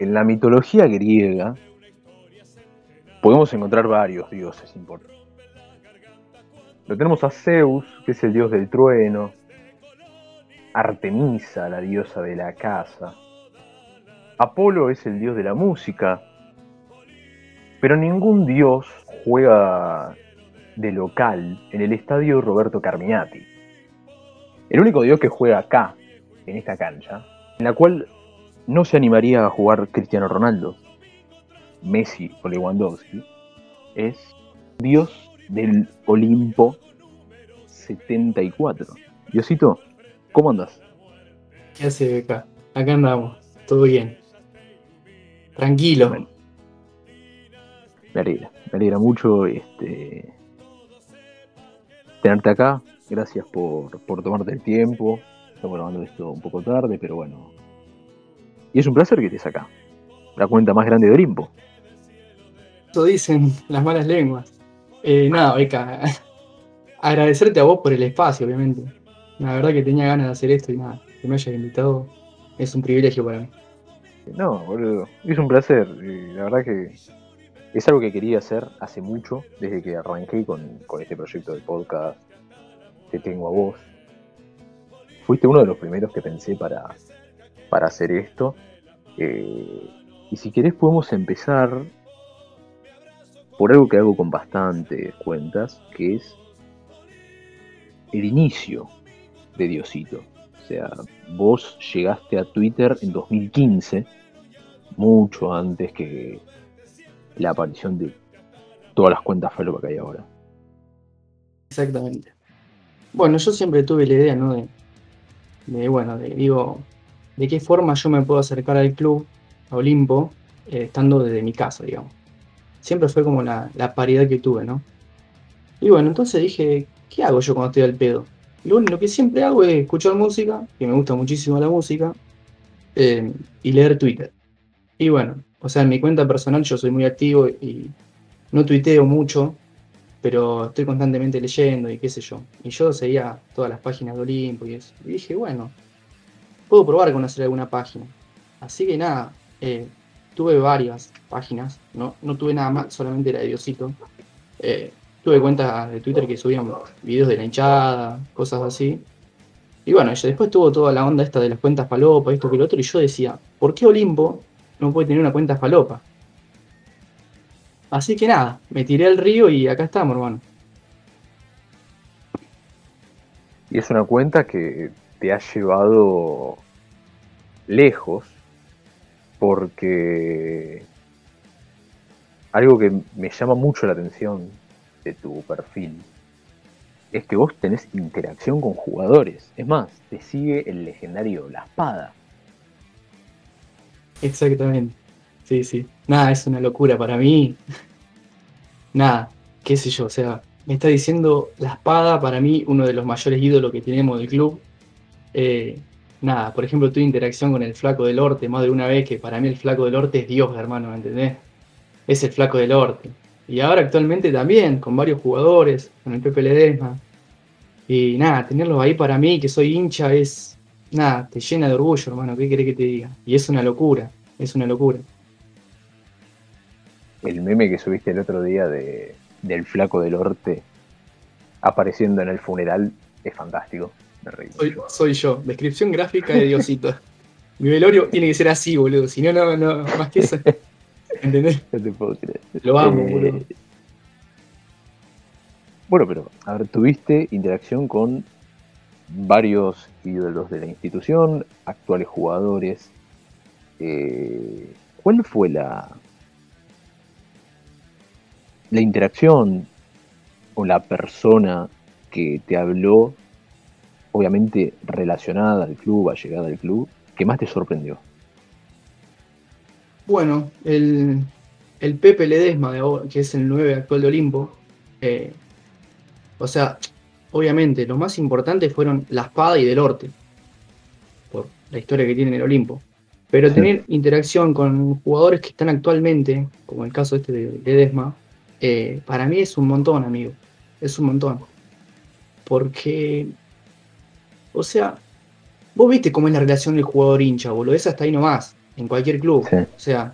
en la mitología griega podemos encontrar varios dioses importantes. Lo tenemos a Zeus, que es el dios del trueno, Artemisa, la diosa de la casa, Apolo es el dios de la música, pero ningún dios juega de local en el estadio Roberto Carminati. El único dios que juega acá, en esta cancha, en la cual no se animaría a jugar Cristiano Ronaldo, Messi o Lewandowski, es Dios del Olimpo 74. Diosito, ¿cómo andas? ¿Qué hace acá? Acá andamos, todo bien. Tranquilo. me alegra, me alegra mucho este, tenerte acá. Gracias por, por tomarte el tiempo. Estamos grabando esto un poco tarde, pero bueno. Y es un placer que estés acá. La cuenta más grande de Olimpo. Eso dicen las malas lenguas. Eh, nada, Beca. Agradecerte a vos por el espacio, obviamente. La verdad que tenía ganas de hacer esto y nada, que me hayas invitado es un privilegio para mí. No, boludo, es un placer. La verdad que es algo que quería hacer hace mucho, desde que arranqué con, este proyecto de podcast. Te tengo a vos. Fuiste uno de los primeros que pensé para, para hacer esto. Eh, y si querés podemos empezar por algo que hago con bastantes cuentas, que es el inicio de Diosito. O sea, vos llegaste a Twitter en 2015, mucho antes que la aparición de todas las cuentas falopa que hay ahora. Exactamente. Bueno, yo siempre tuve la idea, ¿no? De, bueno, de, digo, de qué forma yo me puedo acercar al club, a Olimpo, eh, estando desde mi casa, digamos. Siempre fue como la, la paridad que tuve, ¿no? Y bueno, entonces dije, ¿qué hago yo cuando estoy al pedo? Lo, lo que siempre hago es escuchar música, que me gusta muchísimo la música, eh, y leer Twitter. Y bueno, o sea, en mi cuenta personal yo soy muy activo y no tuiteo mucho, pero estoy constantemente leyendo y qué sé yo. Y yo seguía todas las páginas de Olimpo y eso. Y dije, bueno, puedo probar a conocer alguna página. Así que nada, eh, tuve varias páginas, ¿no? no tuve nada más, solamente la de Diosito. Eh, tuve cuentas de Twitter que subían videos de la hinchada, cosas así. Y bueno, después tuvo toda la onda esta de las cuentas falopa, esto que lo otro, y yo decía, ¿por qué Olimpo no puede tener una cuenta falopa? Así que nada, me tiré al río y acá estamos, hermano. Y es una cuenta que te ha llevado lejos, porque algo que me llama mucho la atención de tu perfil es que vos tenés interacción con jugadores. Es más, te sigue el legendario La Espada. Exactamente. Sí, sí. Nada, es una locura para mí. Nada, qué sé yo, o sea, me está diciendo La Espada, para mí, uno de los mayores ídolos que tenemos del club. Eh, nada, por ejemplo, tuve interacción con el Flaco del Orte más de una vez, que para mí el Flaco del Orte es Dios, hermano, ¿me entendés? Es el Flaco del Orte. Y ahora actualmente también, con varios jugadores, con el Pepe Ledesma. Y nada, tenerlos ahí para mí, que soy hincha, es. Nada, te llena de orgullo, hermano, ¿qué querés que te diga? Y es una locura, es una locura. El meme que subiste el otro día de, del flaco del Orte apareciendo en el funeral es fantástico. Soy, soy, yo, descripción gráfica de Diosito. Mi velorio tiene que ser así, boludo. Si no, no, no, más que eso. ¿Entendés? No te puedo creer. Lo amo, eh, Bueno, pero, a ver, tuviste interacción con varios ídolos de la institución, actuales jugadores. Eh, ¿Cuál fue la, la interacción o la persona que te habló, obviamente relacionada al club, llegada al club, que más te sorprendió? Bueno, el, Pepe Ledesma, que es el 9 actual de Olimpo, eh, o sea, obviamente lo más importante fueron la espada y del Orte, por la historia que tiene el Olimpo. Pero tener interacción con jugadores que están actualmente, como el caso este de Ledesma, eh, para mí es un montón, amigo. Es un montón. Porque, o sea, vos viste cómo es la relación del jugador hincha, boludo. Esa está ahí nomás en cualquier club. O sea,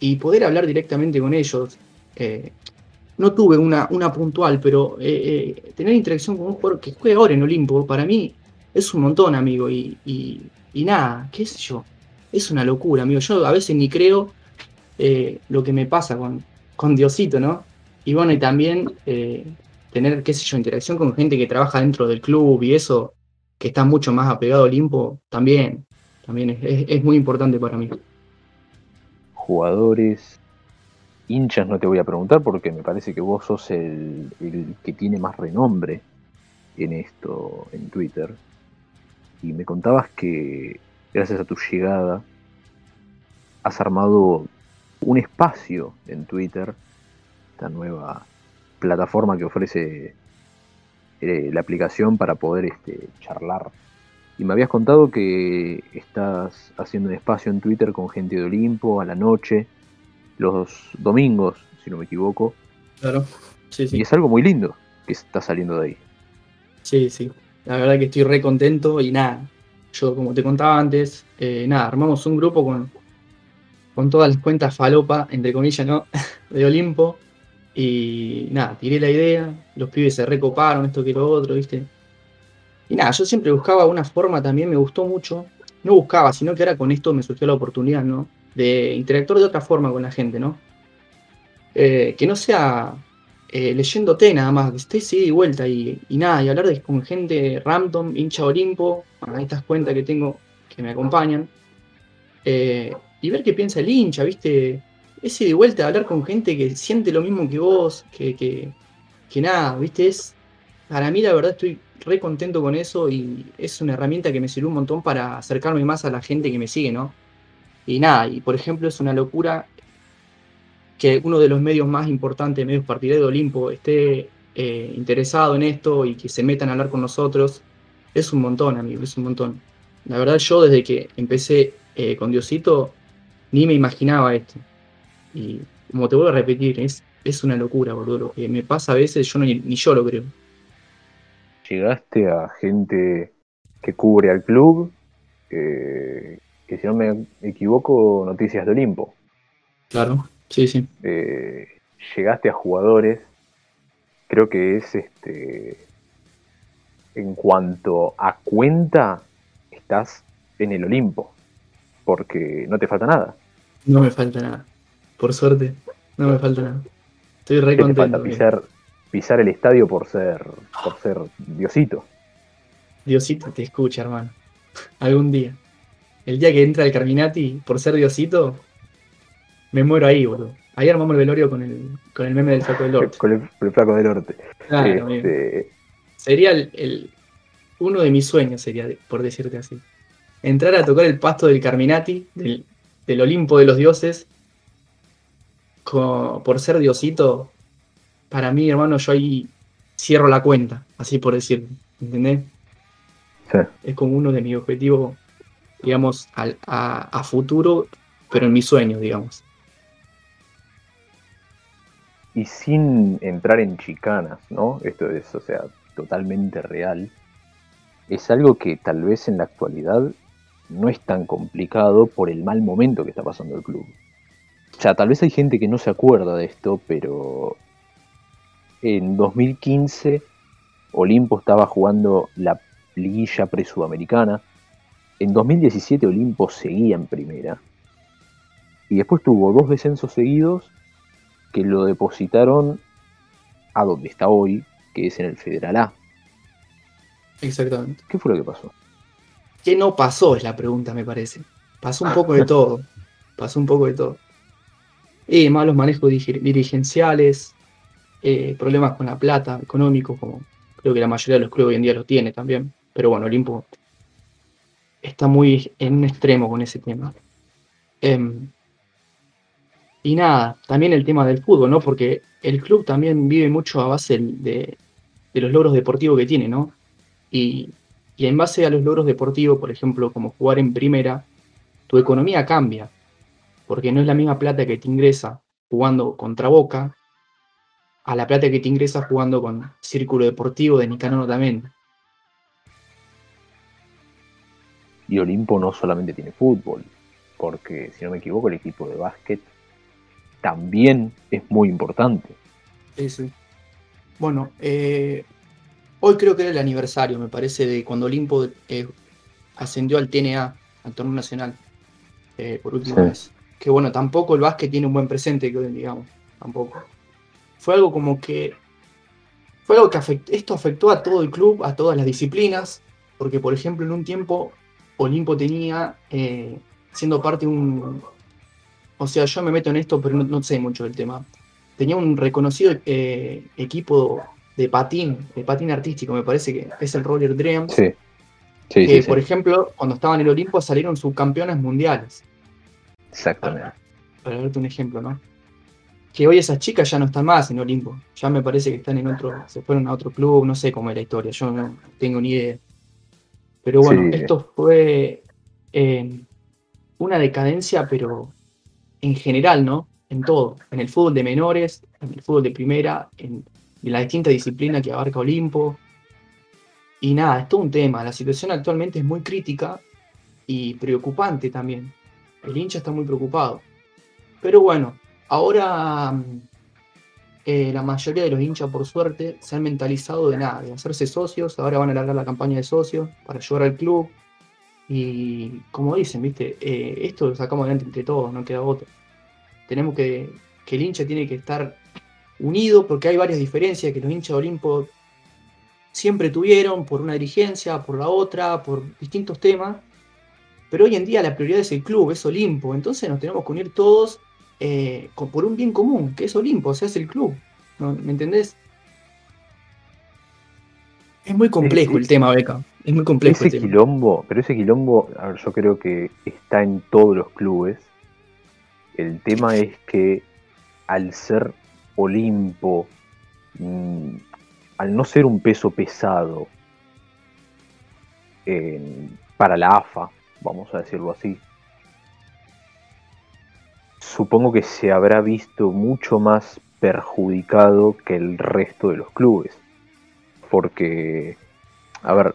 y poder hablar directamente con ellos. Eh, no tuve una, una puntual, pero eh, eh, tener interacción con un jugador que juega ahora en Olimpo, para mí es un montón, amigo. Y, y, nada, qué sé yo. Es una locura, amigo. Yo a veces ni creo lo que me pasa con, con Diosito, ¿no? Y bueno, y también tener, qué sé yo, interacción con gente que trabaja dentro del club y eso, que está mucho más apegado a Olimpo, también, también es, muy importante para mí. Jugadores, hinchas no te voy a preguntar porque me parece que vos sos el, que tiene más renombre en esto, en Twitter. Y me contabas que gracias a tu llegada has armado un espacio en Twitter, esta nueva plataforma que ofrece eh, la aplicación para poder este, charlar. Y me habías contado que estás haciendo un espacio en Twitter con gente de Olimpo a la noche, los domingos, si no me equivoco. Claro, sí, sí. Y es algo muy lindo que está saliendo de ahí. Sí, sí. La verdad que estoy re contento y nada. Yo, como te contaba antes, eh, nada, armamos un grupo con, con todas las cuentas falopa, entre comillas, ¿no? De Olimpo. Y nada, tiré la idea, los pibes se recoparon, esto que lo otro, ¿viste? Y nada, yo siempre buscaba una forma también, me gustó mucho. No buscaba, sino que ahora con esto me surgió la oportunidad, ¿no? De interactuar de otra forma con la gente, ¿no? Eh, que no sea eh, leyéndote nada más, que esté sí y vuelta y, nada, y hablar de, con gente random, hincha Olimpo, a estas cuentas que tengo que me acompañan, eh, y ver qué piensa el hincha, ¿viste? Ese de vuelta hablar con gente que siente lo mismo que vos, que, que, nada, ¿viste? Es, para mí la verdad estoy re contento con eso y es una herramienta que me sirve un montón para acercarme más a la gente que me sigue, ¿no? Y nada, y por ejemplo es una locura que uno de los medios más importantes, medios partidarios de Olimpo, esté eh, interesado en esto y que se metan a hablar con nosotros, es un montón, amigo, es un montón. La verdad yo desde que empecé eh, con Diosito, ni me imaginaba esto. Y como te vuelvo a repetir, es, es una locura, boludo. Lo que me pasa a veces, yo ni, yo lo creo. Llegaste a gente que cubre al club, que si no me equivoco, Noticias de Olimpo. Claro, sí, sí. Eh, llegaste a jugadores, creo que es este. En cuanto a cuenta, estás en el Olimpo, porque no te falta nada. No me falta nada. Por suerte, no me falta nada. Estoy re contento. falta pisar, pisar el estadio por ser, por ser Diosito. Diosito te escucha, hermano. Algún día. El día que entra el Carminati por ser Diosito, me muero ahí, boludo. Ahí armamos el velorio con el, con el meme del flaco del norte. con el, flaco del norte. Este, sería el, uno de mis sueños, sería, por decirte así. Entrar a tocar el pasto del Carminati, del, del Olimpo de los dioses, por ser Diosito, para mí, hermano, yo ahí cierro la cuenta, así por decirlo, ¿entendés? Es como uno de mis objetivos, digamos, a, futuro, pero en mis sueños, digamos. Y sin entrar en chicanas, ¿no? Esto es, o sea, totalmente real. Es algo que tal vez en la actualidad no es tan complicado por el mal momento que está pasando el club. O sea, tal vez hay gente que no se acuerda de esto, pero en 2015 Olimpo estaba jugando la liguilla pre-sudamericana. En 2017 Olimpo seguía en primera. Y después tuvo dos descensos seguidos que lo depositaron a donde está hoy, que es en el Federal A. Exactamente. ¿Qué fue lo que pasó? ¿Qué no pasó? Es la pregunta, me parece. Pasó un poco de todo. Pasó un poco de todo eh, malos manejos dirigenciales, eh, problemas con la plata, económicos, como creo que la mayoría de los clubes hoy en día lo tiene también. Pero bueno, Olimpo está muy en un extremo con ese tema. Em, y nada, también el tema del fútbol, ¿no? Porque el club también vive mucho a base de, los logros deportivos que tiene, ¿no? Y, y en base a los logros deportivos, por ejemplo, como jugar en primera, tu economía cambia porque no es la misma plata que te ingresa jugando contra Boca a la plata que te ingresa jugando con Círculo Deportivo de Nicanor también. Y Olimpo no solamente tiene fútbol, porque si no me equivoco el equipo de básquet también es muy importante. Sí, sí. Bueno, eh, hoy creo que era el aniversario, me parece, de cuando Olimpo eh, ascendió al TNA, al torneo nacional, eh, por última vez. Que bueno, tampoco el básquet tiene un buen presente, digamos, tampoco. Fue algo como que. Fue algo que afectó, esto afectó a todo el club, a todas las disciplinas, porque por ejemplo en un tiempo Olimpo tenía, siendo parte de un. O sea, yo me meto en esto, pero no sé mucho del tema tenía un reconocido eh, equipo de patín, de patín artístico, me parece que es el Roller Dreams. Sí. Sí, que, por ejemplo, cuando estaban en el Olimpo salieron subcampeones mundiales. Exactamente. Para, darte un ejemplo, ¿no? Que hoy esas chicas ya no están más en Olimpo. Ya me parece que están en otro, se fueron a otro club, no sé cómo es la historia, yo no tengo ni idea. Pero bueno, esto fue eh, una decadencia, pero en general, ¿no? en todo, en el fútbol de menores, en el fútbol de primera, en, la distinta disciplina que abarca Olimpo. Y nada, es todo un tema. La situación actualmente es muy crítica y preocupante también. El hincha está muy preocupado. Pero bueno, ahora mm, eh, la mayoría de los hinchas, por suerte, se han mentalizado de nada, de hacerse socios. Ahora van a alargar la campaña de socios para ayudar al club. Y como dicen, ¿viste? Eh, esto lo sacamos adelante entre todos, no queda otro tenemos que, que el hincha tiene que estar unido porque hay varias diferencias que los hinchas de Olimpo siempre tuvieron por una dirigencia, por la otra, por distintos temas. Pero hoy en día la prioridad es el club, es Olimpo. Entonces nos tenemos que unir todos eh, por un bien común, que es Olimpo, o sea, es el club. ¿Me entendés? Es muy complejo el tema, Beca. Es muy complejo. Ese quilombo, pero ese quilombo, a ver, yo creo que está en todos los clubes. El tema es que al ser Olimpo, mm, al no ser un peso pesado para la AFA, vamos a decirlo así, supongo que se habrá visto mucho más perjudicado que el resto de los clubes. Porque, a ver,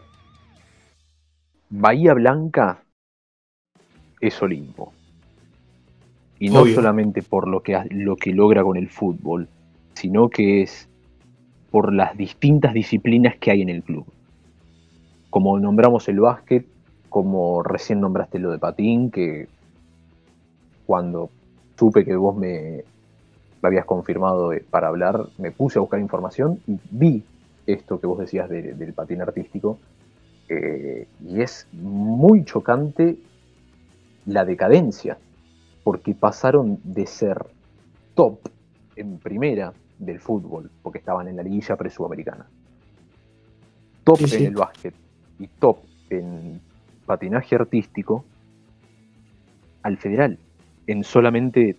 Bahía Blanca es Olimpo. Y no solamente por lo que, lo que logra con el fútbol, sino que es por las distintas disciplinas que hay en el club. Como nombramos el básquet, como recién nombraste lo de patín, que cuando supe que vos me, habías confirmado para hablar, me puse a buscar información y vi esto que vos decías del patín artístico. Eh, y es muy chocante la decadencia porque pasaron de ser top en primera del fútbol, porque estaban en la liguilla pre-sudamericana, top en el básquet y top en patinaje artístico, al federal, en solamente,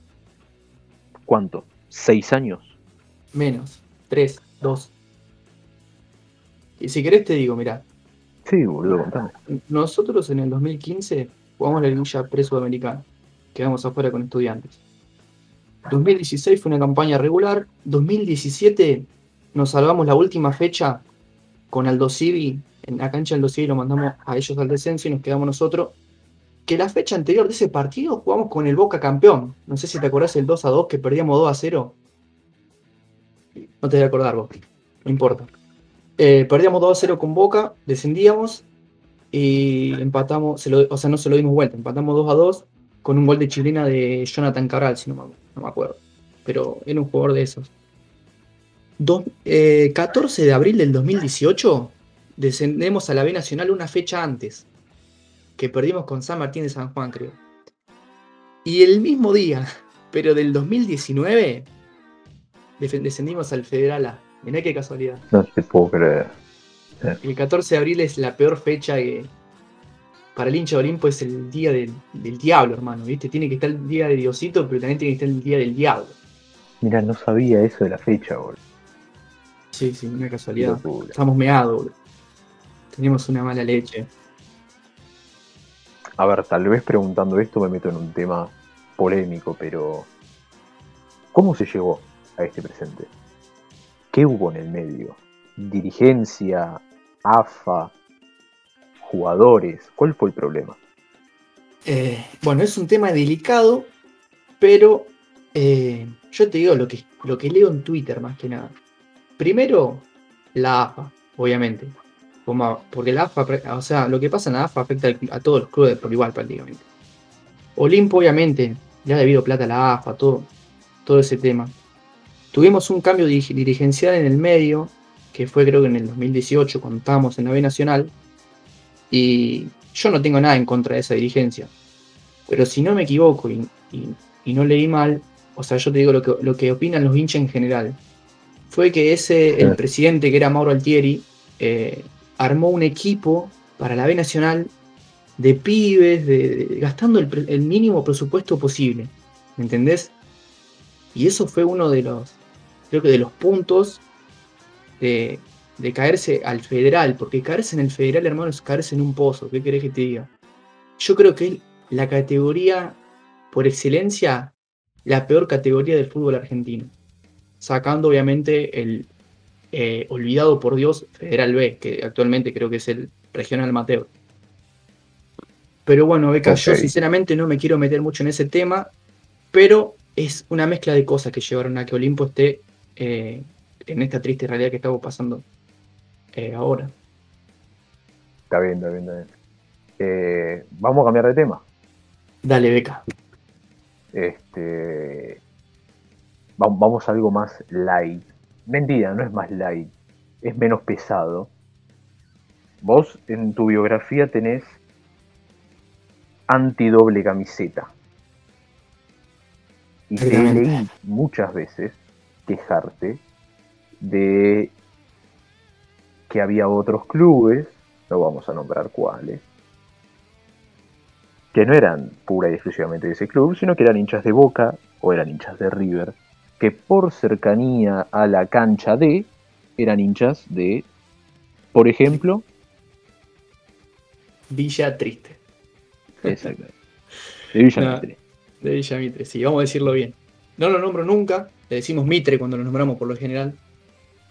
¿cuánto? ¿Seis años? Menos, tres, dos. Y si querés te digo, mirá. Sí, boludo, contame. Nosotros en el 2015 jugamos la liguilla pre-sudamericana quedamos afuera con estudiantes. 2016 fue una campaña regular. 2017 nos salvamos la última fecha con Aldo Civi. En la cancha Aldo Civi lo mandamos a ellos al descenso y nos quedamos nosotros. Que la fecha anterior de ese partido jugamos con el Boca campeón. No sé si te acordás el 2 a 2 que perdíamos 2 a 0. No te voy a acordar vos. No importa. Eh, perdíamos 2 a 0 con Boca, descendíamos y empatamos, o sea, no se lo dimos vuelta, empatamos 2 a 2 con un gol de chilena de Jonathan Cabral, si no me, acuerdo. Pero era un jugador de esos. 14 eh, de abril del 2018 descendemos a la B Nacional una fecha antes, que perdimos con San Martín de San Juan, creo. Y el mismo día, pero del 2019, descendimos al Federal A. Mirá qué casualidad. No te puedo creer. El 14 de abril es la peor fecha que, para el hincha de Olimpo es el día del, diablo, hermano, ¿viste? Tiene que estar el día de Diosito, pero también tiene que estar el día del diablo. Mira, no sabía eso de la fecha, boludo. Sí, sí, una casualidad. Estamos meados, boludo. Teníamos una mala leche. A ver, tal vez preguntando esto me meto en un tema polémico, pero ¿cómo se llegó a este presente? ¿Qué hubo en el medio? ¿Dirigencia? ¿AFA? jugadores? ¿Cuál fue el problema? Eh, bueno, es un tema delicado, pero eh, yo te digo lo que, lo que leo en Twitter más que nada. Primero, la AFA, obviamente. Porque la AFA, o sea, lo que pasa en la AFA afecta a todos los clubes por igual prácticamente. Olimpo, obviamente, le ha debido plata a la AFA, todo, todo ese tema. Tuvimos un cambio dirigencial en el medio, que fue creo que en el 2018, cuando estábamos en la B Nacional, y yo no tengo nada en contra de esa dirigencia. Pero si no me equivoco y, no leí mal, o sea, yo te digo lo que, lo que opinan los hinchas en general, fue que ese, el presidente que era Mauro Altieri, eh, armó un equipo para la B Nacional de pibes, gastando el, mínimo presupuesto posible. ¿Me entendés? Y eso fue uno de los, creo que de los puntos de, de caerse al federal, porque caerse en el federal, hermano, es caerse en un pozo. ¿Qué querés que te diga? Yo creo que la categoría por excelencia, la peor categoría del fútbol argentino. Sacando obviamente el eh, olvidado por Dios Federal B, que actualmente creo que es el regional Mateo. Pero bueno, Beca, yo sinceramente no me quiero meter mucho en ese tema, pero es una mezcla de cosas que llevaron a que Olimpo esté eh, en esta triste realidad que estamos pasando eh, ahora. Está bien, está bien, está bien. Vamos a cambiar de tema. Dale, Beca. Este, vamos a algo más light. Mentira, no es más light, es menos pesado. Vos en tu biografía tenés antidoble camiseta. Y te leí muchas veces quejarte de que había otros clubes, no vamos a nombrar cuáles, que no eran pura y exclusivamente de ese club, sino que eran hinchas de Boca o eran hinchas de River, que por cercanía a la cancha de eran hinchas de, por ejemplo, Villa Triste. Exacto. De Villa Mitre. De Villa Mitre, sí, vamos a decirlo bien. No lo nombro nunca, le decimos Mitre cuando lo nombramos por lo general.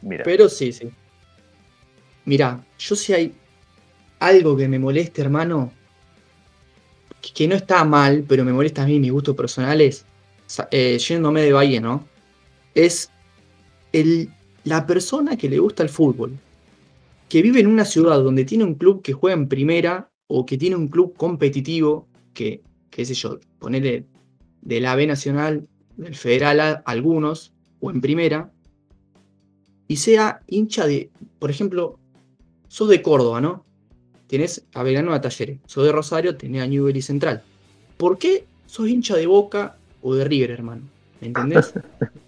Mira. Pero sí, sí. Mira, yo si hay algo que me moleste, hermano, que no está mal, pero me molesta a mí mis gustos personales, eh, yéndome de Valle, ¿no? Es el, la persona que le gusta el fútbol, que vive en una ciudad donde tiene un club que juega en primera o que tiene un club competitivo, que, qué sé yo, ponerle de la Nacional, del Federal a algunos, o en primera, y sea hincha de, por ejemplo, sos de Córdoba, ¿no? Tienes a Belgrano a Talleres. Sos de Rosario, tenés a Newell Central. ¿Por qué sos hincha de Boca o de River, hermano? ¿Me entendés?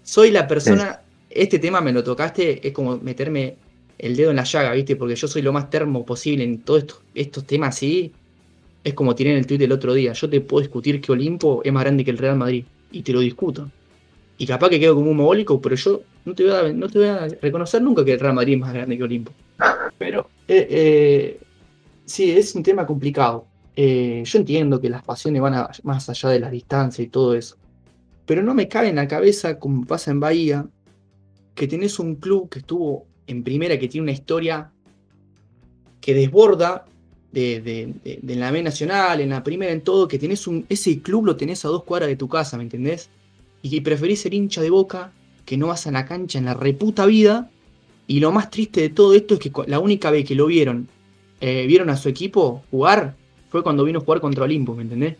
Soy la persona. Este tema me lo tocaste, es como meterme el dedo en la llaga, ¿viste? Porque yo soy lo más termo posible en todos estos, estos temas así. Es como tiré en el tweet el otro día. Yo te puedo discutir que Olimpo es más grande que el Real Madrid. Y te lo discuto. Y capaz que quedo como un mogólico, pero yo no te, voy a, no te voy a reconocer nunca que el Real Madrid es más grande que Olimpo. Pero eh, eh, Sí, es un tema complicado. Eh, yo entiendo que las pasiones van más allá de las distancias y todo eso. Pero no me cabe en la cabeza, como pasa en Bahía, que tenés un club que estuvo en primera, que tiene una historia que desborda de, la B Nacional, en la primera, en todo, que tenés un, ese club lo tenés a dos cuadras de tu casa, ¿me entendés? Y que preferís ser hincha de boca, que no vas a la cancha en la reputa vida. Y lo más triste de todo esto es que la única vez que lo vieron eh, vieron a su equipo jugar fue cuando vino a jugar contra Olimpo, ¿me entendés?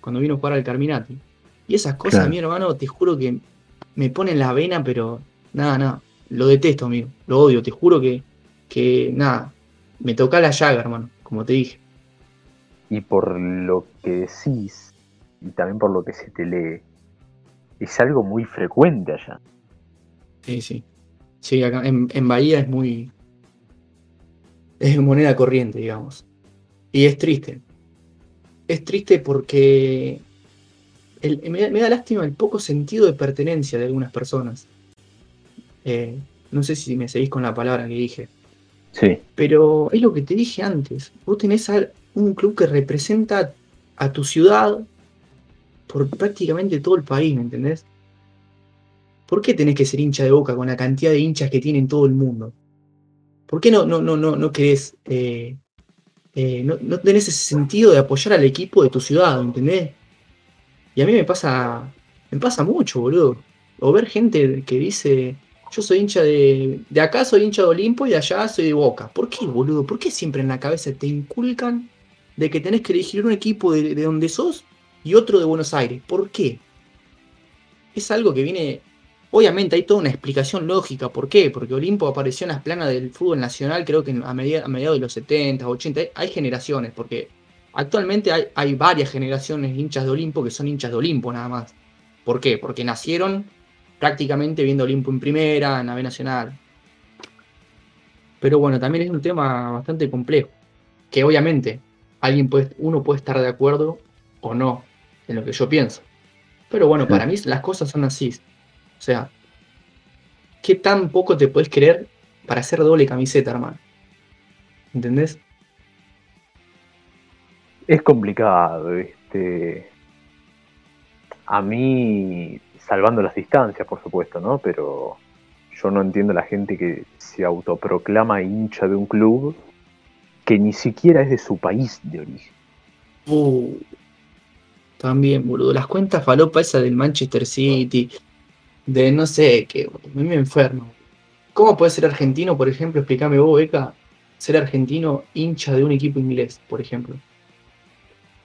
Cuando vino a jugar al Carminati. Y esas cosas, mi hermano, te juro que me ponen la vena, pero nada, nada. Lo detesto, amigo. Lo odio, te juro que, que nada. Me toca la llaga, hermano, como te dije. Y por lo que decís, y también por lo que se te lee, es algo muy frecuente allá. Sí, sí. Sí, acá en, en Bahía es muy, es moneda corriente, digamos. Y es triste. Es triste porque me, da lástima el poco sentido de pertenencia de algunas personas. Eh, no sé si me seguís con la palabra que dije. Sí. Pero es lo que te dije antes. Vos tenés un club que representa a tu ciudad por prácticamente todo el país, ¿me entendés? ¿Por qué tenés que ser hincha de boca con la cantidad de hinchas que tiene en todo el mundo? ¿Por qué no, no, no, no, no querés eh, eh, no, no, tenés ese sentido de apoyar al equipo de tu ciudad, ¿entendés? Y a mí me pasa, me pasa mucho, boludo. O ver gente que dice, yo soy hincha de, de acá soy hincha de Olimpo y de allá soy de Boca. ¿Por qué, boludo? ¿Por qué siempre en la cabeza te inculcan de que tenés que elegir un equipo de, de donde sos y otro de Buenos Aires? ¿Por qué? Es algo que viene Obviamente hay toda una explicación lógica. ¿Por qué? Porque Olimpo apareció en las planas del fútbol nacional, creo que a, mediados de los 70, 80. Hay generaciones, porque actualmente hay, varias generaciones hinchas de Olimpo que son hinchas de Olimpo nada más. ¿Por qué? Porque nacieron prácticamente viendo Olimpo en primera, en la B Nacional. Pero bueno, también es un tema bastante complejo. Que obviamente alguien puede, uno puede estar de acuerdo o no en lo que yo pienso. Pero bueno, para mí las cosas son así. O sea, ¿qué tan poco te puedes creer para hacer doble camiseta, hermano? ¿Entendés? Es complicado, este. A mí, salvando las distancias, por supuesto, ¿no? Pero yo no entiendo la gente que se autoproclama hincha de un club que ni siquiera es de su país de origen. Uh, también, boludo. Las cuentas falopa esa del Manchester City, de no sé, que a mí me enfermo. ¿Cómo puede ser argentino, por ejemplo? Explícame vos, Beca, ser argentino hincha de un equipo inglés, por ejemplo.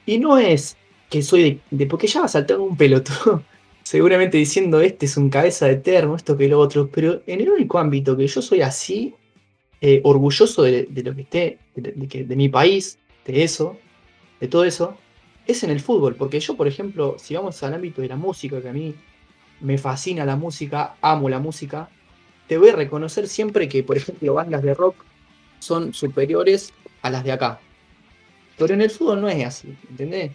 Y no es que soy de, porque ya va a saltar un pelotudo, seguramente diciendo este es un cabeza de termo, esto que lo otro, pero en el único ámbito que yo soy así, eh, orgulloso de, lo que esté, de, de mi país, de eso, de todo eso, es en el fútbol, porque yo, por ejemplo, si vamos al ámbito de la música, que a mí me fascina la música, amo la música, te voy a reconocer siempre que, por ejemplo, bandas de rock son superiores a las de acá. Pero en el fútbol no es así, ¿entendés?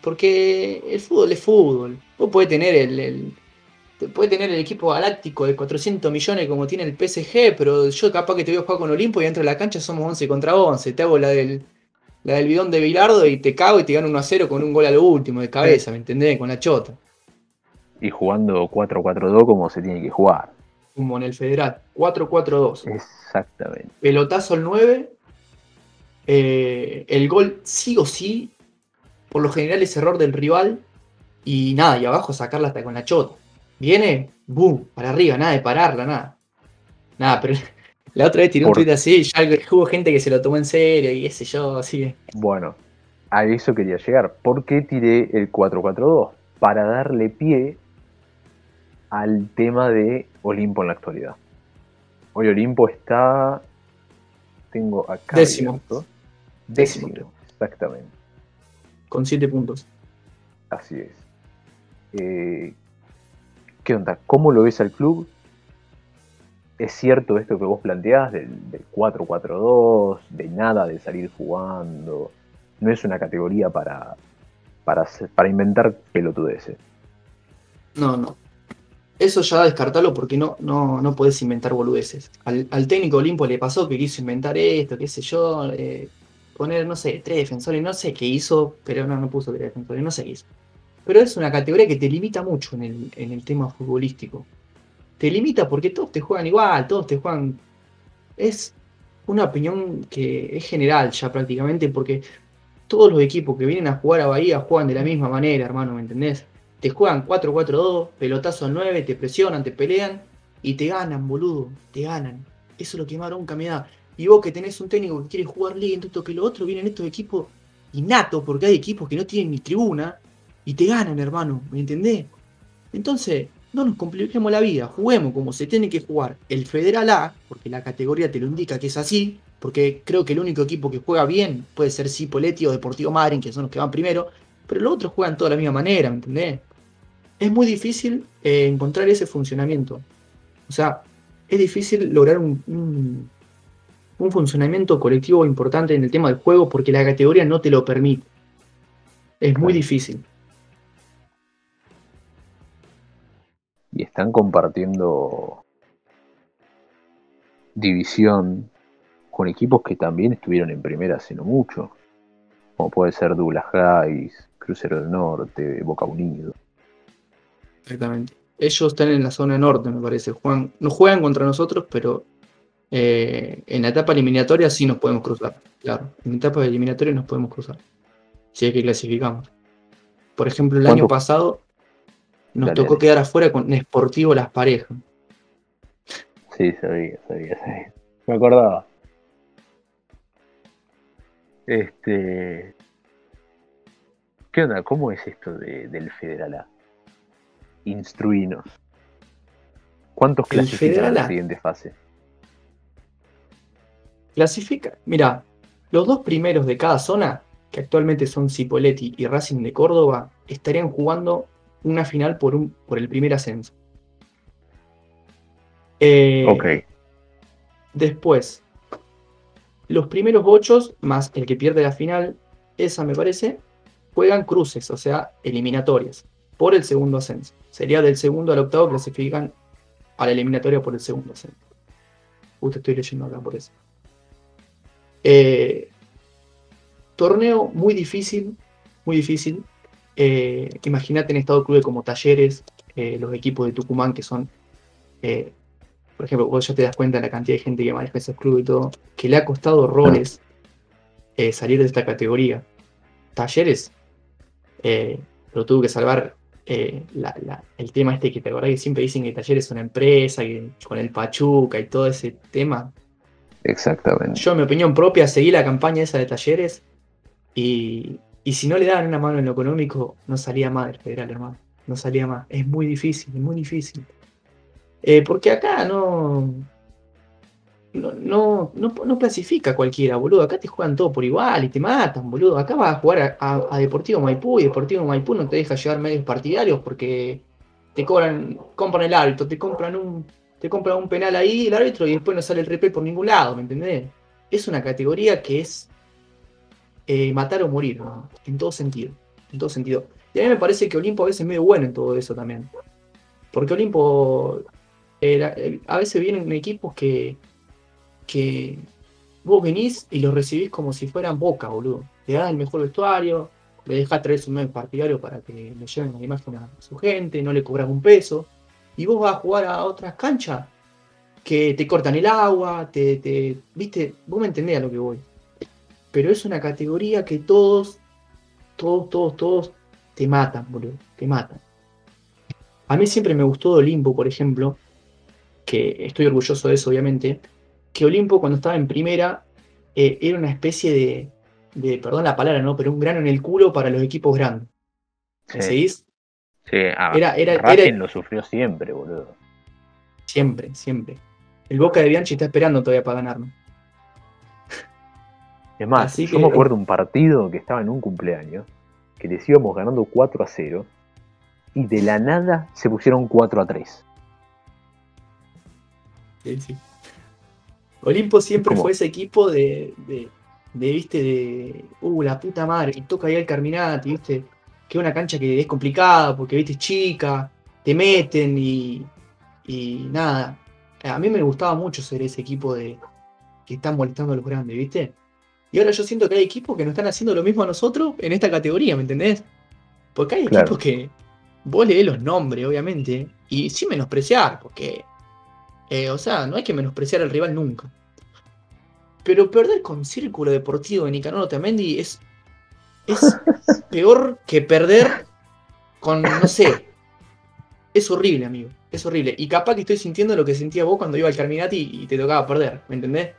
Porque el fútbol es fútbol. Vos podés tener el, puede tener el equipo galáctico de 400 millones como tiene el PSG, pero yo capaz que te voy a jugar con Olimpo y dentro de la cancha somos 11 contra 11. Te hago la del, la del bidón de Bilardo y te cago y te gano 1 a 0 con un gol a lo último de cabeza, ¿me entendés? Con la chota y jugando 4-4-2 como se tiene que jugar. Como en el Federal, 4-4-2. Exactamente. Pelotazo al 9. Eh, el gol sí o sí, por lo general es error del rival. Y nada, y abajo sacarla hasta con la chota. Viene, boom, para arriba, nada de pararla, nada. Nada, pero la otra vez tiré un tweet así, ya hubo gente que se lo tomó en serio y ese yo, así. Bueno, a eso quería llegar. ¿Por qué tiré el 4-4-2? Para darle pie al tema de Olimpo en la actualidad. Hoy Olimpo está. Tengo acá. Décimo. Décimo. Exactamente. Con siete puntos. Así es. Eh, ¿Qué onda? ¿Cómo lo ves al club? ¿Es cierto esto que vos planteás del, 4-4-2, de nada de salir jugando? No es una categoría para, para, para inventar pelotudeces. No, no eso ya descartalo porque no, no, no puedes inventar boludeces. Al, técnico Olimpo le pasó que quiso inventar esto, qué sé yo, eh, poner, no sé, tres defensores, no sé qué hizo, pero no, no puso tres defensores, no sé qué hizo. Pero es una categoría que te limita mucho en el, en el tema futbolístico. Te limita porque todos te juegan igual, todos te juegan. Es una opinión que es general ya prácticamente porque todos los equipos que vienen a jugar a Bahía juegan de la misma manera, hermano, ¿me entendés? Te juegan 4-4-2, pelotazo 9, te presionan, te pelean y te ganan, boludo. Te ganan. Eso es lo que más bronca me da. Y vos que tenés un técnico que quiere jugar lento, esto que lo otro, vienen estos equipos innatos, porque hay equipos que no tienen ni tribuna y te ganan, hermano. ¿Me entendés? Entonces, no nos compliquemos la vida. Juguemos como se tiene que jugar el Federal A, porque la categoría te lo indica que es así. Porque creo que el único equipo que juega bien puede ser Cipoletti o Deportivo Madryn, que son los que van primero. Pero los otros juegan toda la misma manera, ¿me entendés? es muy difícil eh, encontrar ese funcionamiento. O sea, es difícil lograr un, funcionamiento colectivo importante en el tema del juego porque la categoría no te lo permite. Es muy difícil. Y están compartiendo división con equipos que también estuvieron en primera hace no mucho, como puede ser Douglas Hayes, Crucero del Norte, Boca Unido. Exactamente. Ellos están en la zona norte, me parece. Juegan, no juegan contra nosotros, pero Eh, en la etapa eliminatoria sí nos podemos cruzar, claro. En la etapa eliminatoria nos podemos cruzar. Si es que clasificamos. Por ejemplo, el año pasado nos tocó quedar afuera con Sportivo Las Parejas. Sí, sabía, sabía, sabía. Me acordaba. Este. ¿Qué onda? ¿Cómo es esto del Federal A? Instruinos. ¿Cuántos clasifican en la siguiente fase? Clasifica. Mira, los dos primeros de cada zona, que actualmente son Cipoletti y Racing de Córdoba, estarían jugando una final por, un, por el primer ascenso. Eh, ok. Después, los primeros ocho, más el que pierde la final, esa me parece, juegan cruces, o sea, eliminatorias, por el segundo ascenso. Sería del segundo al octavo clasifican a la eliminatoria por el segundo ascenso. Justo estoy leyendo acá por eso. Eh, torneo muy difícil, muy difícil. Eh, imagínate en estado crudo como Talleres, eh, los equipos de Tucumán que son, por ejemplo, vos ya te das cuenta de la cantidad de gente que maneja esos clubes y todo, que le ha costado horrores salir de esta categoría. Talleres lo tuvo que salvar el tema este que te acordás que siempre dicen que Talleres es una empresa, que con el Pachuca y todo ese tema. Exactamente. Yo, en mi opinión propia, seguí la campaña esa de talleres y, si no le daban una mano en lo económico, no salía del federal, hermano. No salía más. Es muy difícil, es muy difícil. Eh, porque acá no no, no, no, clasifica cualquiera, boludo. Acá te juegan todo por igual y te matan, boludo. Acá vas a jugar a, Deportivo Maipú y Deportivo Maipú no te deja llevar medios partidarios porque te cobran, compran el árbitro, te compran un te compra un penal ahí el árbitro y después no sale el replay por ningún lado, ¿me entendés? Es una categoría que es eh, matar o morir, ¿no? en todo sentido. En todo sentido. Y a mí me parece que Olimpo a veces es medio bueno en todo eso también. Porque Olimpo a veces vienen equipos que, vos venís y los recibís como si fueran boca, boludo. Le dan el mejor vestuario, le dejás traer su medio partidario para que le lleven la imagen a su gente, no le cobras un peso y vos vas a jugar a otras canchas que te cortan el agua, te, te, viste, vos me entendés a lo que voy. Pero es una categoría que todos, todos, todos, todos te matan, boludo, te matan. A mí siempre me gustó Olimpo, por ejemplo, que estoy orgulloso de eso, obviamente, que Olimpo cuando estaba en primera eh, era una especie de, de, perdón la palabra, ¿no? Pero un grano en el culo para los equipos grandes. ¿Me seguís? Sí, ah, era, era, Racing lo sufrió siempre, boludo. Siempre, siempre. El Boca de Bianchi está esperando todavía para ganarnos. Es más, yo me acuerdo un partido que estaba en un cumpleaños, que les íbamos ganando 4 a 0, y de la nada se pusieron 4 a 3. Sí, sí. Olimpo siempre fue ese equipo de, de, de, viste, de, uh, la puta madre, y toca ahí el Carminati, viste, que una cancha que es complicada porque, viste, chica, te meten y, y nada. A mí me gustaba mucho ser ese equipo de que están molestando a los grandes, ¿viste? Y ahora yo siento que hay equipos que no están haciendo lo mismo a nosotros en esta categoría, ¿me entendés? Porque hay equipos que vos lees los nombres, obviamente, y sin menospreciar, porque, eh, o sea, no hay que menospreciar al rival nunca. Pero perder con Círculo Deportivo de Nicanor Otamendi es es peor que perder con, no sé. Es horrible, amigo. Es horrible. Y capaz que estoy sintiendo lo que sentía vos cuando iba al Carminati y te tocaba perder, ¿me entendés?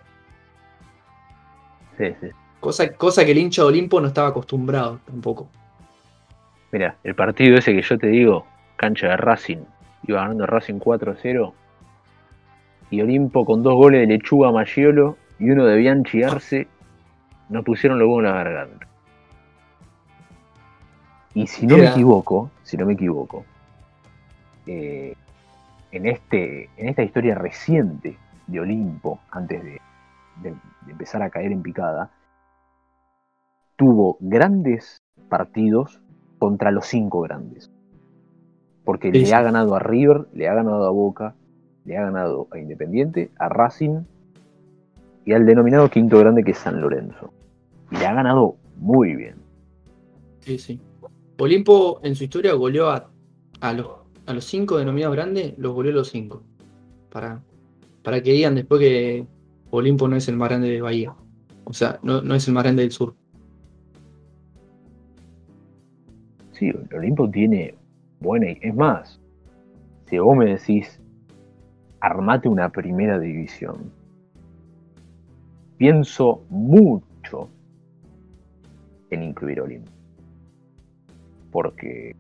Sí, sí. Cosa, cosa que el hincha de Olimpo no estaba acostumbrado tampoco. Mira, el partido ese que yo te digo, cancha de Racing, iba ganando Racing 4-0. Y Olimpo con dos goles de lechuga a y uno de Bianchi Arce, nos pusieron luego en la garganta. Y si no me equivoco, si no me equivoco, eh, en, este, en esta historia reciente de Olimpo, antes de, empezar a caer en picada, tuvo grandes partidos contra los cinco grandes. Porque le ha ganado a River, le ha ganado a Boca, le ha ganado a Independiente, a Racing y al denominado quinto grande que es San Lorenzo. Y le ha ganado muy bien. Sí, sí. Olimpo en su historia goleó a, a, los, a cinco denominados grandes, los goleó los cinco. Para, para que digan después que, Olimpo no es el más grande de Bahía. O sea, no, no es el más grande del sur. Sí, Olimpo tiene buena. Es más, si vos me decís, armate una primera división, pienso mucho en incluir Olimpo. Porque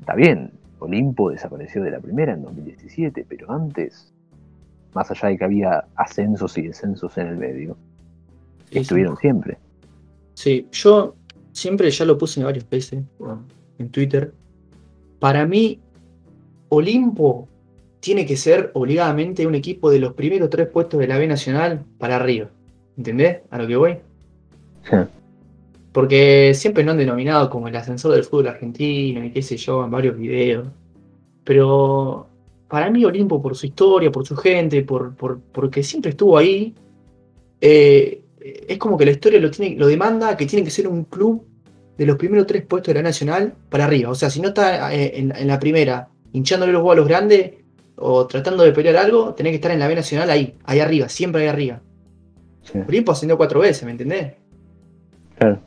está bien, Olimpo desapareció de la primera en 2017, pero antes, más allá de que había ascensos y descensos en el medio, estuvieron siempre. Sí, yo siempre ya lo puse varias veces en Twitter. Para mí, Olimpo tiene que ser obligadamente un equipo de los primeros tres puestos de la B Nacional para arriba. ¿Entendés? A lo que voy. Sí. Porque siempre no han denominado como el ascensor del fútbol argentino y qué sé yo, en varios videos. Pero para mí Olimpo, por su historia, por su gente, por, por porque siempre estuvo ahí, eh, es como que la historia lo, tiene, lo demanda que tiene que ser un club de los primeros tres puestos de la Nacional para arriba. O sea, si no está eh, en, la primera hinchándole los huevos a los grandes o tratando de pelear algo, tenés que estar en la B Nacional ahí, ahí arriba, siempre ahí arriba. Sí. Olimpo ascendió cuatro veces, ¿me entendés? Claro.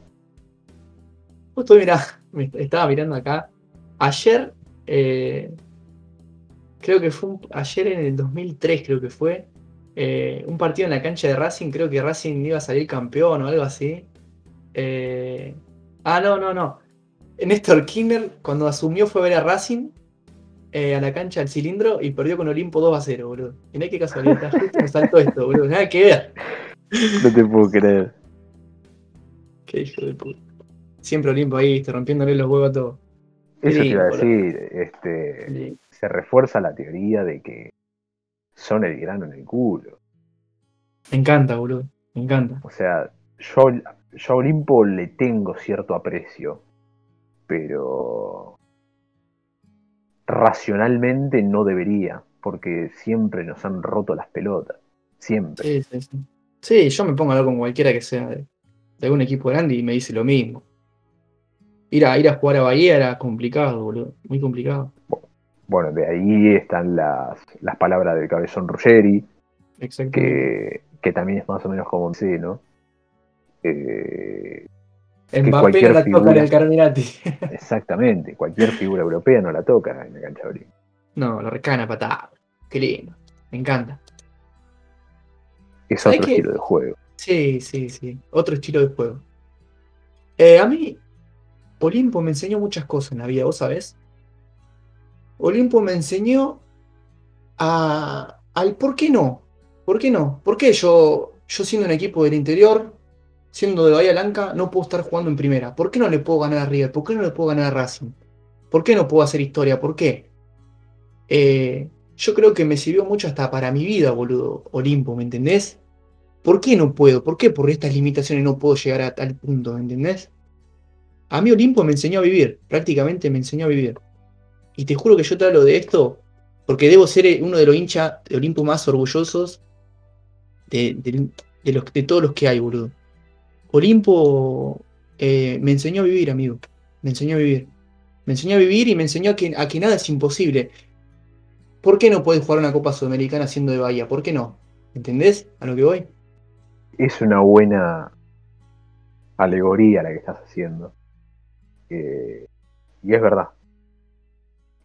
Justo, mira, me estaba mirando acá. Ayer, eh, creo que fue ayer en el 2003, creo que fue, eh, un partido en la cancha de Racing, creo que Racing iba a salir campeón o algo así. Eh, ah, no, no, no. Néstor Kirchner, cuando asumió, fue a ver a Racing a la cancha del cilindro y perdió con Olimpo 2 a 0, boludo. Y no hay qué casualidad, justo me saltó esto, boludo. Nada que ver. No te puedo creer. Qué hijo de puta siempre Olimpo ahí, rompiéndole los huevos a todos. Eso te iba a decir, este, se refuerza la teoría de que son el grano en el culo. Me encanta, boludo, me encanta. O sea, yo, yo a Olimpo le tengo cierto aprecio, pero racionalmente no debería, porque siempre nos han roto las pelotas. Siempre. Sí, sí, sí. Sí, yo me pongo a hablar con cualquiera que sea de algún equipo grande y me dice lo mismo ir a, ir a jugar a Bahía era complicado, boludo. Muy complicado. Bueno, de ahí están las, las palabras del cabezón Ruggeri, que, que también es más o menos como sí, ¿no? Eh, en Mbappé no la toca en el Carminati. exactamente, cualquier figura europea no la toca en la cancha de No, lo recana patada. Qué lindo, me encanta. Es otro estilo de juego. Sí, sí, sí, otro estilo de juego. Eh, a mí, Olimpo me enseñó muchas cosas en la vida, ¿vos sabés? Olimpo me enseñó a, al por qué no. ¿Por qué no? ¿Por qué yo, yo siendo un equipo del interior, siendo de Bahía Blanca, no puedo estar jugando en primera? ¿Por qué no le puedo ganar a River? ¿Por qué no le puedo ganar a Racing? ¿Por qué no puedo hacer historia? ¿Por qué? Eh, yo creo que me sirvió mucho hasta para mi vida, boludo, Olimpo, ¿me entendés? ¿Por qué no puedo? ¿Por qué por estas limitaciones no puedo llegar a tal punto, ¿me entendés? A mí Olimpo me enseñó a vivir, prácticamente me enseñó a vivir. Y te juro que yo te hablo de esto porque debo ser uno de los hinchas de Olimpo más orgullosos de, los, de todos los que hay, boludo. Olimpo eh, me enseñó a vivir, amigo. Me enseñó a vivir. Me enseñó a vivir y me enseñó a que, a que nada es imposible. ¿Por qué no puedes jugar una Copa Sudamericana siendo de Bahía? ¿Por qué no? ¿Entendés a lo que voy? Es una buena alegoría la que estás haciendo. Eh, y es verdad.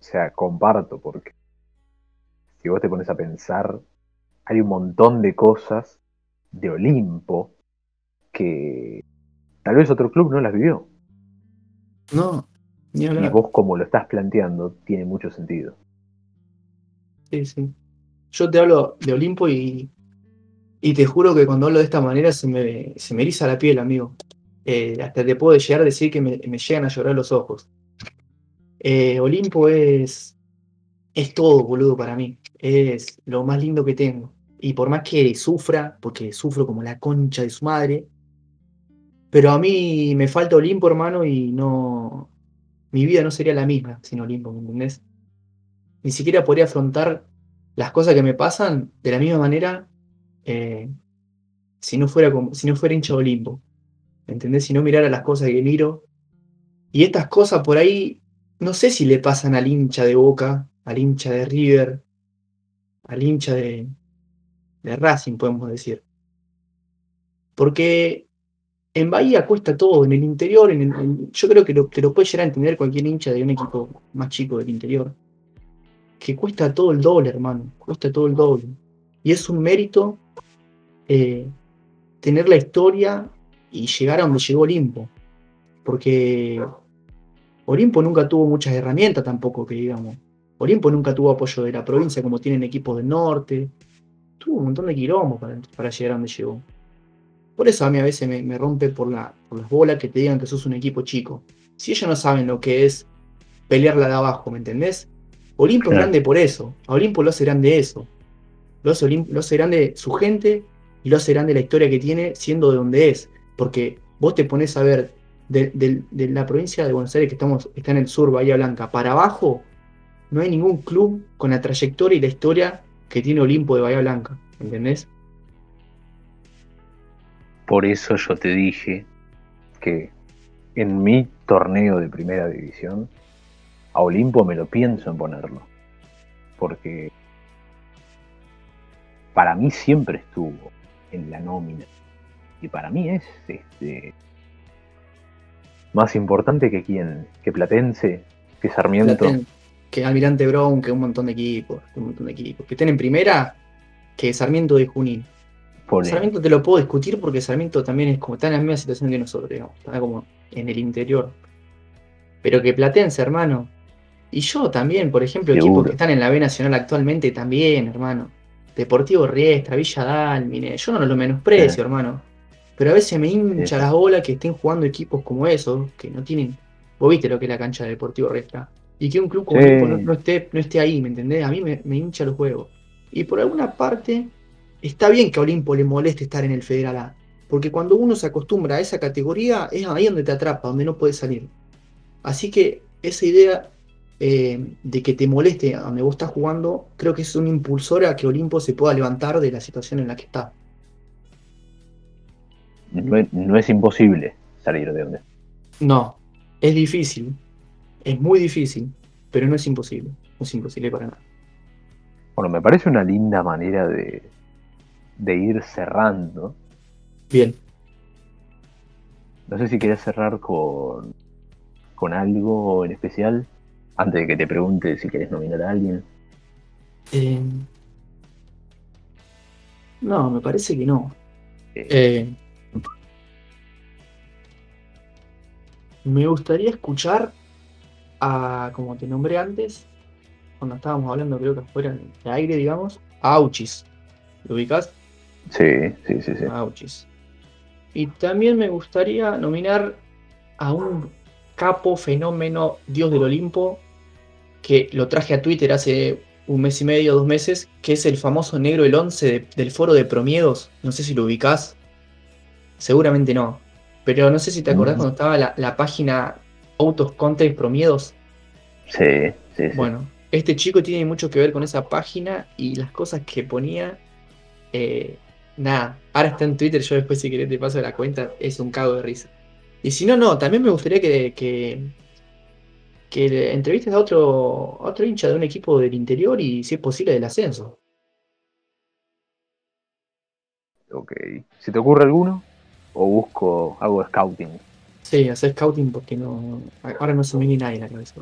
O sea, comparto porque si vos te pones a pensar, hay un montón de cosas de Olimpo que tal vez otro club no las vivió. No, ni Y vos como lo estás planteando, tiene mucho sentido. Sí, sí. Yo te hablo de Olimpo y, y te juro que cuando hablo de esta manera se me, se me eriza la piel, amigo. Eh, hasta te puedo llegar a decir que me, llegan a llorar los ojos. Eh, Olimpo es, es todo, boludo, para mí. Es lo más lindo que tengo. Y por más que sufra, porque sufro como la concha de su madre, pero a mí me falta Olimpo, hermano, y no. Mi vida no sería la misma sin Olimpo, ¿me entendés? Ni siquiera podría afrontar las cosas que me pasan de la misma manera eh, si, no fuera como, si no fuera hincha de Olimpo. ¿Entendés? Si no mirara las cosas que miro. Y estas cosas por ahí, no sé si le pasan al hincha de Boca, al hincha de River, al hincha de, Racing, podemos decir. Porque en Bahía cuesta todo, en el interior, en yo creo que lo, te lo puede llegar a entender cualquier hincha de un equipo más chico del interior. Que cuesta todo el doble, hermano. Cuesta todo el doble. Y es un mérito eh, tener la historia y llegar a donde llegó Olimpo. Porque Olimpo nunca tuvo muchas herramientas tampoco, que digamos. Olimpo nunca tuvo apoyo de la provincia como tienen equipos del norte. Tuvo un montón de quilombos para, llegar a donde llegó. Por eso a mí a veces me, rompe por, la, por las bolas que te digan que sos un equipo chico. Si ellos no saben lo que es pelearla de abajo, ¿me entendés? Olimpo es grande por eso. A Olimpo lo hace grande eso. Lo hace, lo hace grande su gente y lo hace grande la historia que tiene siendo de donde es. Porque vos te pones a ver de, la provincia de Buenos Aires, que estamos, está en el sur, Bahía Blanca, para abajo, no hay ningún club con la trayectoria y la historia que tiene Olimpo de Bahía Blanca. ¿Entendés? Por eso yo te dije que en mi torneo de primera división, a Olimpo me lo pienso en ponerlo. Porque para mí siempre estuvo en la nómina. Y para mí es este, más importante que quién, que Platense, que Sarmiento. que Almirante Brown, que un montón de equipos, un montón de equipos. Que estén en primera, que Sarmiento de Junín. Sarmiento te lo puedo discutir porque Sarmiento también es como está en la misma situación que nosotros, digamos, está como en el interior. Pero que Platense, hermano. Y yo también, por ejemplo, equipos que están en la B Nacional actualmente también, hermano. Deportivo Riestra, Villa Dálmine. Yo no lo menosprecio, hermano. Pero a veces me hincha las bolas que estén jugando equipos como esos, que no tienen. Vos viste lo que es la cancha de Deportivo Riestra. Y que un club como no, esté, no esté ahí, ¿me entendés? A mí me, hincha los juegos. Y por alguna parte, está bien que a Olimpo le moleste estar en el Federal A. Porque cuando uno se acostumbra a esa categoría, es ahí donde te atrapa, donde no puedes salir. Así que esa idea eh, de que te moleste a donde vos estás jugando, creo que es un impulsor a que Olimpo se pueda levantar de la situación en la que está. No es, imposible salir de donde. No, es difícil, es muy difícil, pero no es imposible, no es imposible para nada. Bueno, me parece una linda manera de, de ir cerrando. Bien. No sé si querés cerrar con, con algo en especial. Antes de que te pregunte si querés nominar a alguien. Eh, no, me parece que no. Eh, eh, me gustaría escuchar a, como te nombré antes, cuando estábamos hablando, creo que fuera de aire, digamos, a Auchis. ¿Lo ubicás? Sí, sí, sí, sí. Auchis. Y también me gustaría nominar a un capo, fenómeno, dios del Olimpo, que lo traje a Twitter hace un mes y medio, dos meses, que es el famoso negro el 11 del foro de Promiedos. No sé si lo ubicás. Seguramente no. Pero no sé si te acordás mm. cuando estaba la, página Autos Contra Promiedos. Sí, sí, sí. Bueno, este chico tiene mucho que ver con esa página y las cosas que ponía. Eh, nada, ahora está en Twitter. Yo después, si querés, te paso la cuenta. Es un cago de risa. Y si no, no, también me gustaría que, que, que entrevistes a otro, otro hincha de un equipo del interior y, si es posible, del ascenso. Ok. ¿Se te ocurre alguno? ¿O busco, algo de scouting? Sí, hacer scouting porque no ahora no se me viene nadie en la cabeza.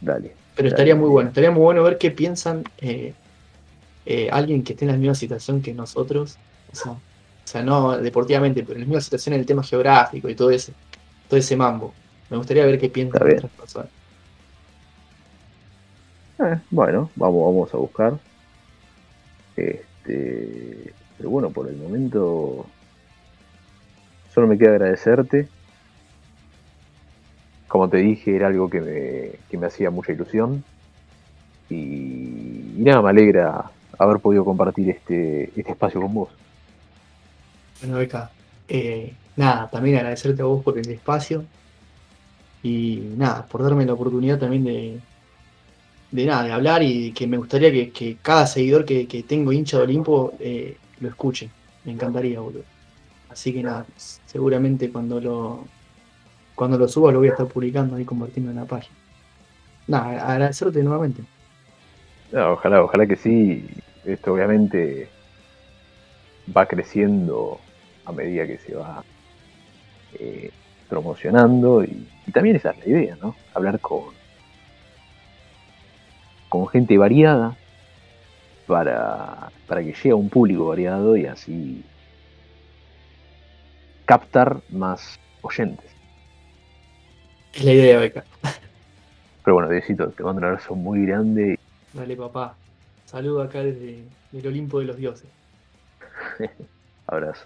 Dale. Pero estaría muy bueno, estaría muy bueno ver qué piensan eh, eh, alguien que esté en la misma situación que nosotros. O sea, no deportivamente, pero en la misma situación en el tema geográfico y todo ese, todo ese mambo. Me gustaría ver qué piensan otras personas. Eh, bueno, vamos, vamos a buscar. Este, pero bueno, por el momento solo me queda agradecerte. Como te dije, era algo que me, que me hacía mucha ilusión. Y, nada, me alegra haber podido compartir este, este espacio con vos. Bueno, Beca, eh, nada, también agradecerte a vos por el espacio y nada, por darme la oportunidad también de, de nada, de hablar y que me gustaría que, cada seguidor que, tengo hincha de Olimpo eh, lo escuche. Me encantaría, boludo. Así que nada, seguramente cuando lo cuando lo suba lo voy a estar publicando y compartiendo en la página. Nada, agradecerte nuevamente. ojalá, ojalá que sí. Esto obviamente va creciendo a medida que se va eh, promocionando y, también esa es la idea, ¿no? Hablar con, con gente variada para, para que llegue a un público variado y así captar más oyentes. Es la idea, Beca. Pero bueno, Diosito, te mando un abrazo muy grande. Dale, papá. Saludo acá desde el Olimpo de los Dioses. abrazo.